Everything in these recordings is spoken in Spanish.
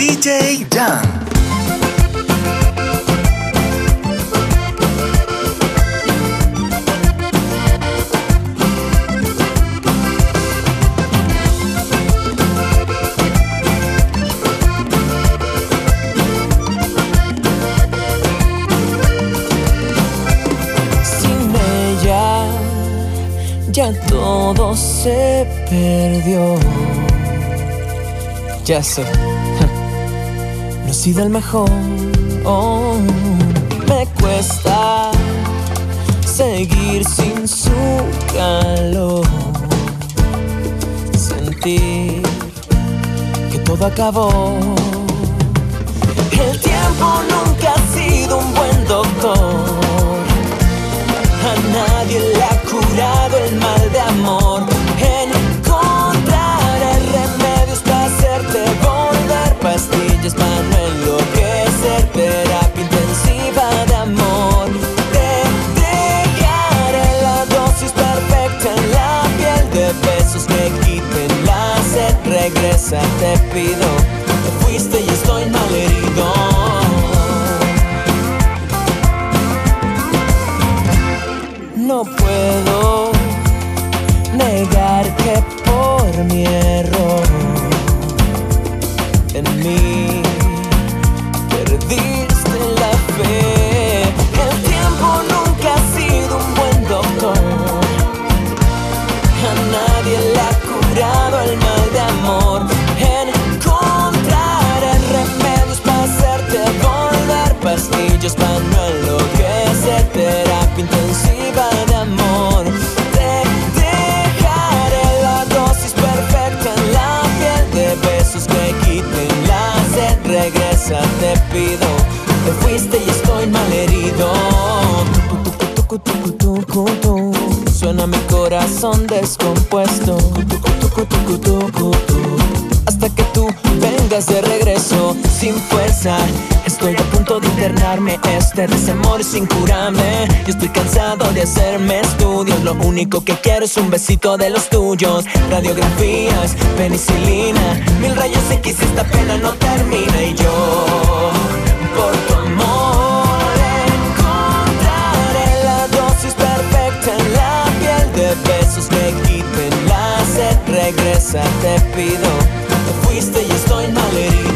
DJ Jan. Ya todo se perdió. Ya sé, sido el mejor. Oh, me cuesta seguir sin su calor. Sentir que todo acabó. El tiempo nunca ha sido un buen doctor. A nadie le ha curado el mal de amor. Pastillas para no enloquecer. Terapia intensiva de amor. Te dejaré la dosis perfecta en la piel de besos que quiten la sed. Regresa, te pido. Te fuiste y estoy malherido. No puedo negar que por mi error Suena mi corazón descompuesto. Hasta que tú vengas de regreso sin fuerza. Estoy a punto de internarme. Este desamor es incurable. Yo estoy cansado de hacerme estudios. Lo único que quiero es un besito de los tuyos. Radiografías, penicilina. Mil rayos X esta pena no termina. Y yo, por tu Regresa, te pido. Te fuiste y estoy malherido.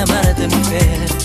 the matter to my bed.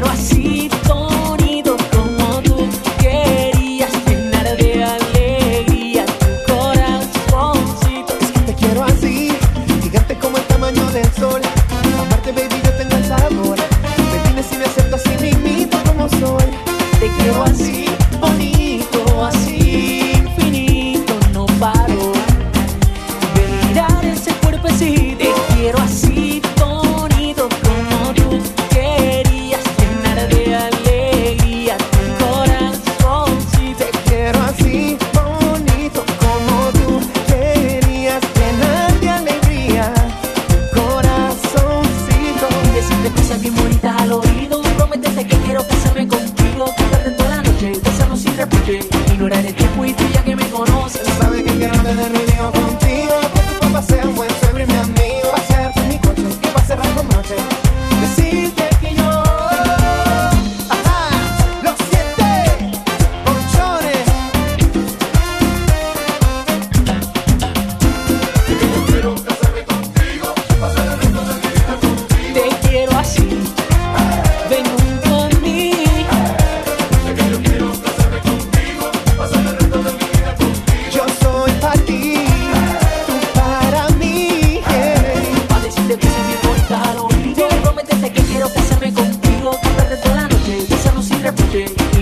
quero assim.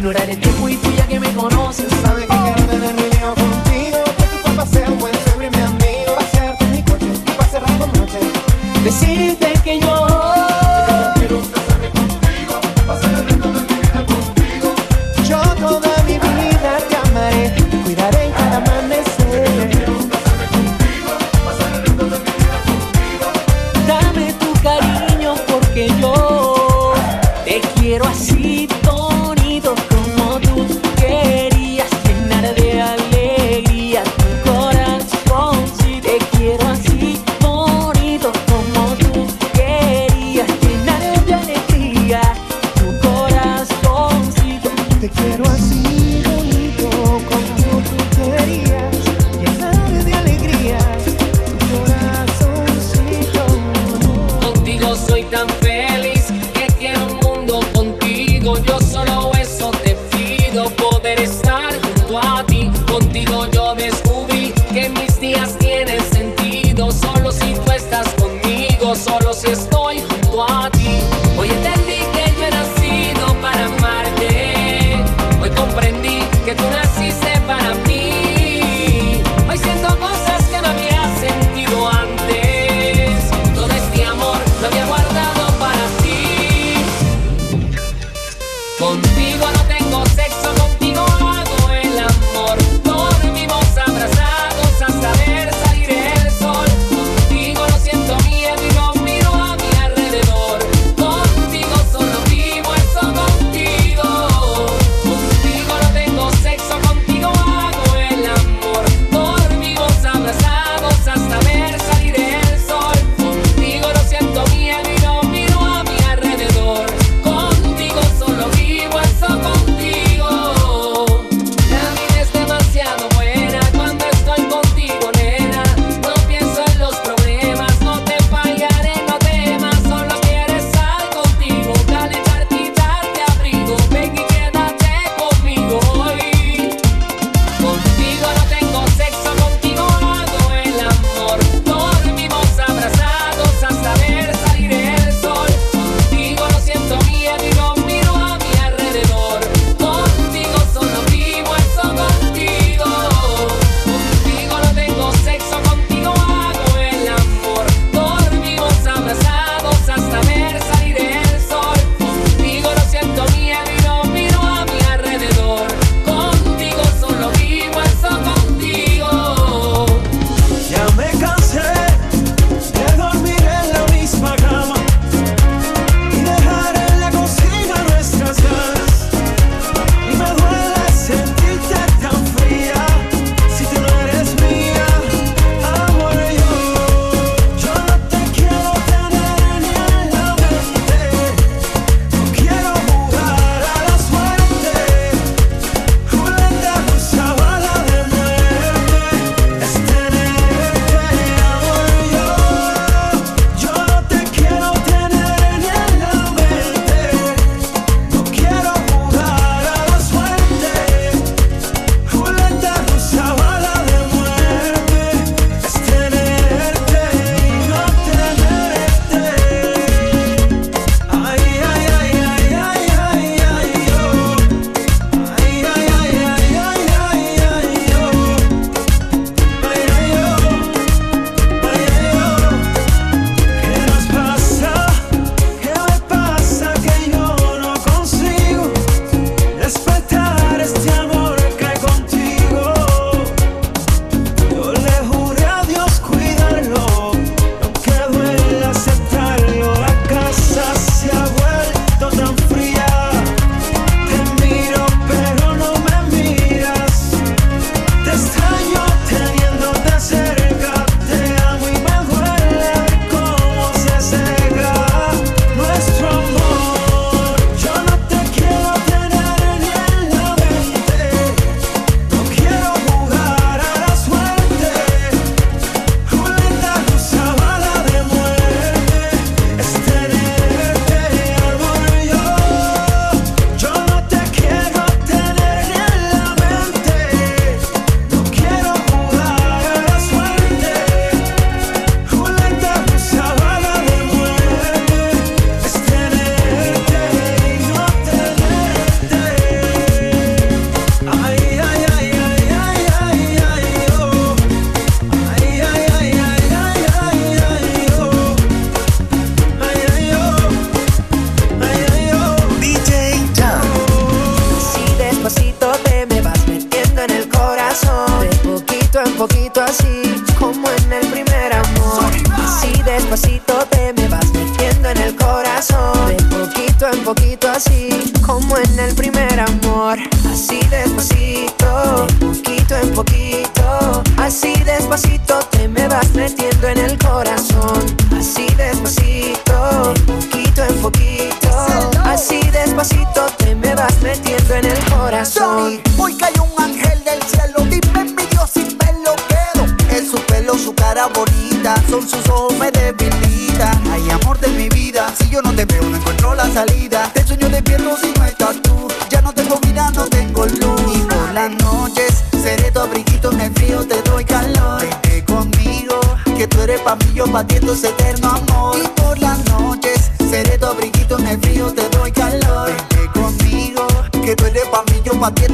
Entendí que yo he nacido para amarte. Hoy comprendí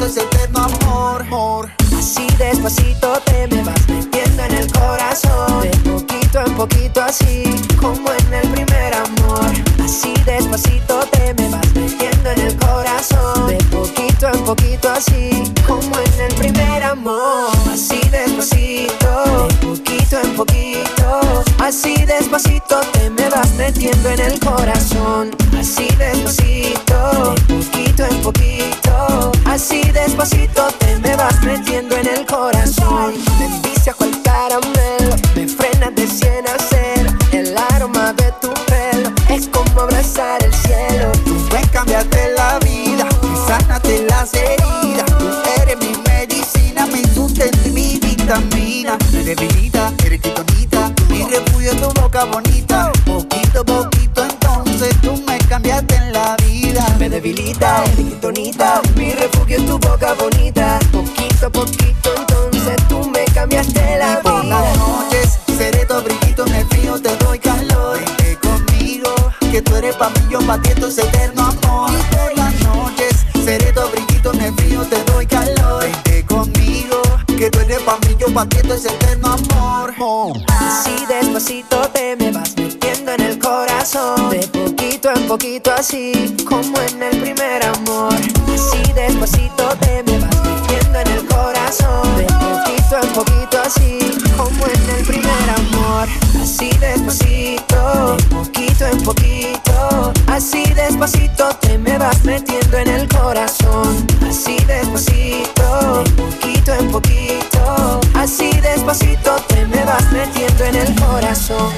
es eterno. así, como en el primer amor. Así despacito, poquito en poquito. Así despacito te me vas metiendo en el corazón. Así despacito, poquito en poquito. Así despacito te me vas metiendo en el corazón.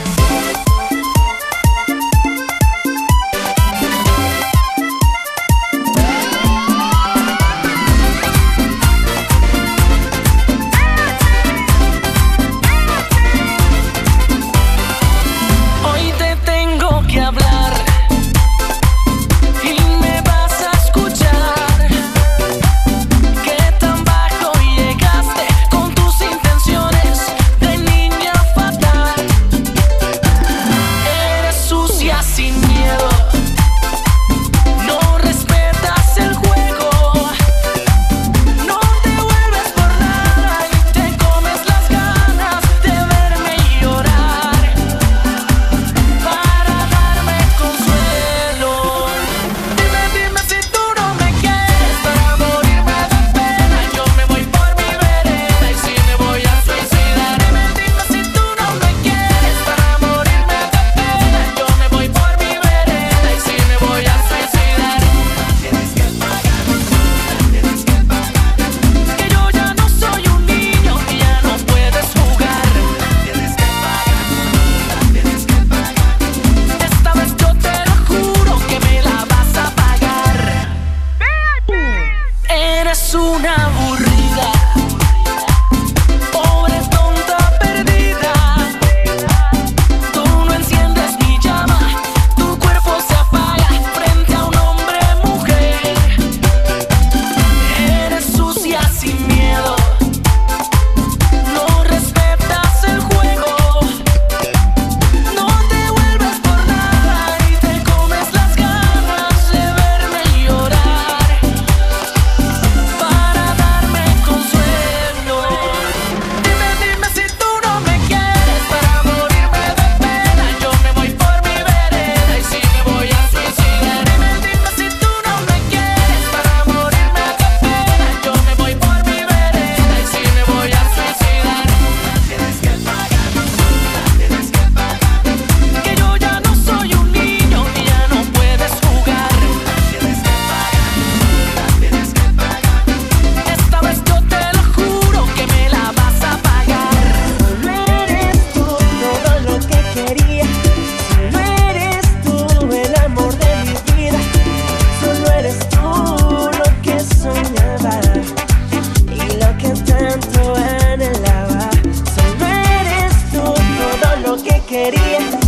quería.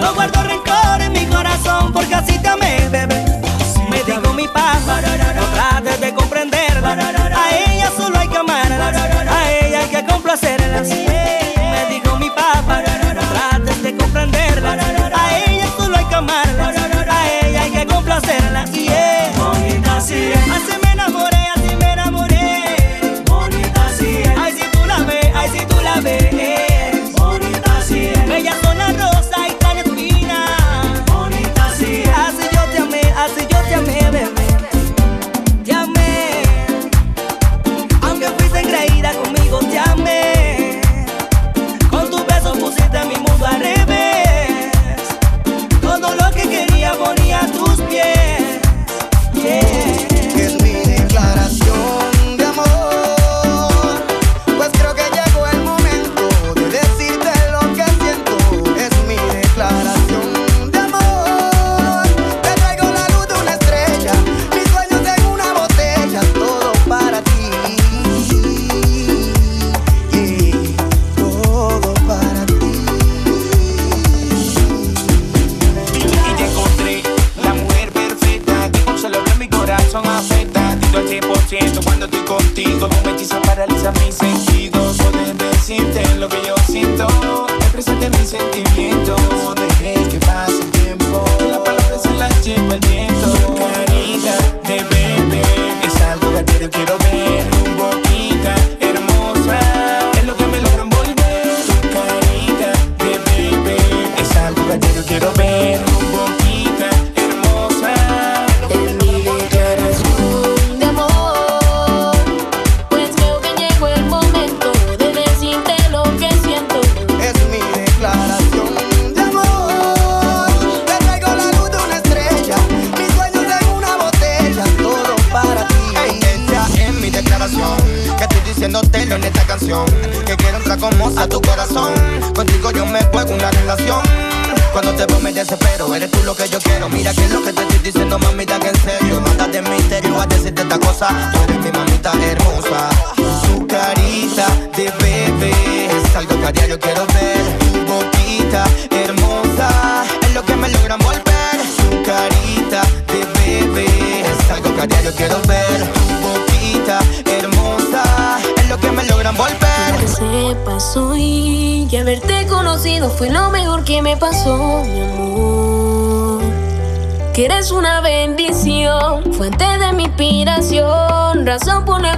No guardo rencor en mi corazón porque así te amé, bebé. Me digo mi paz, no trates de comprenderla. A ella solo hay que amarla, a ella hay que complacerla.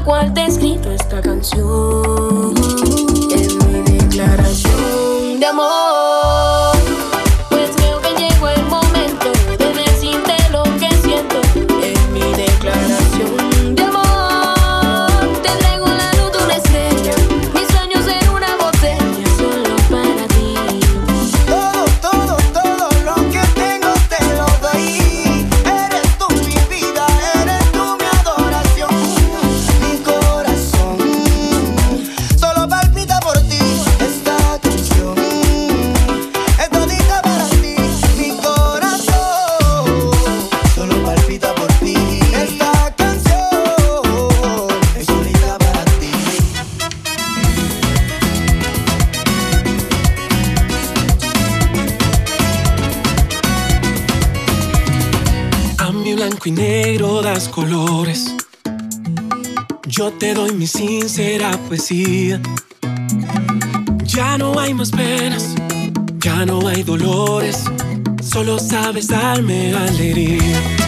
cuartes poesía. Ya no hay más penas, ya no hay dolores, solo sabes darme alegría.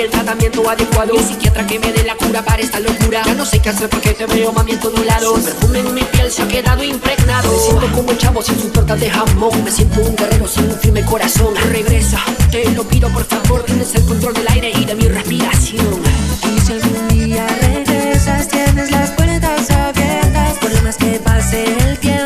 el tratamiento adecuado. Y un psiquiatra que me dé la cura para esta locura. Ya no sé qué hacer porque te veo mami en todos El perfume en mi piel se ha quedado impregnado. Me siento como un chavo sin su torta de jamón. Me siento un guerrero sin un firme corazón. Regresa, te lo pido por favor. Tienes el control del aire y de mi respiración. Y si algún día regresas Tienes las puertas abiertas. Por lo más que pase el tiempo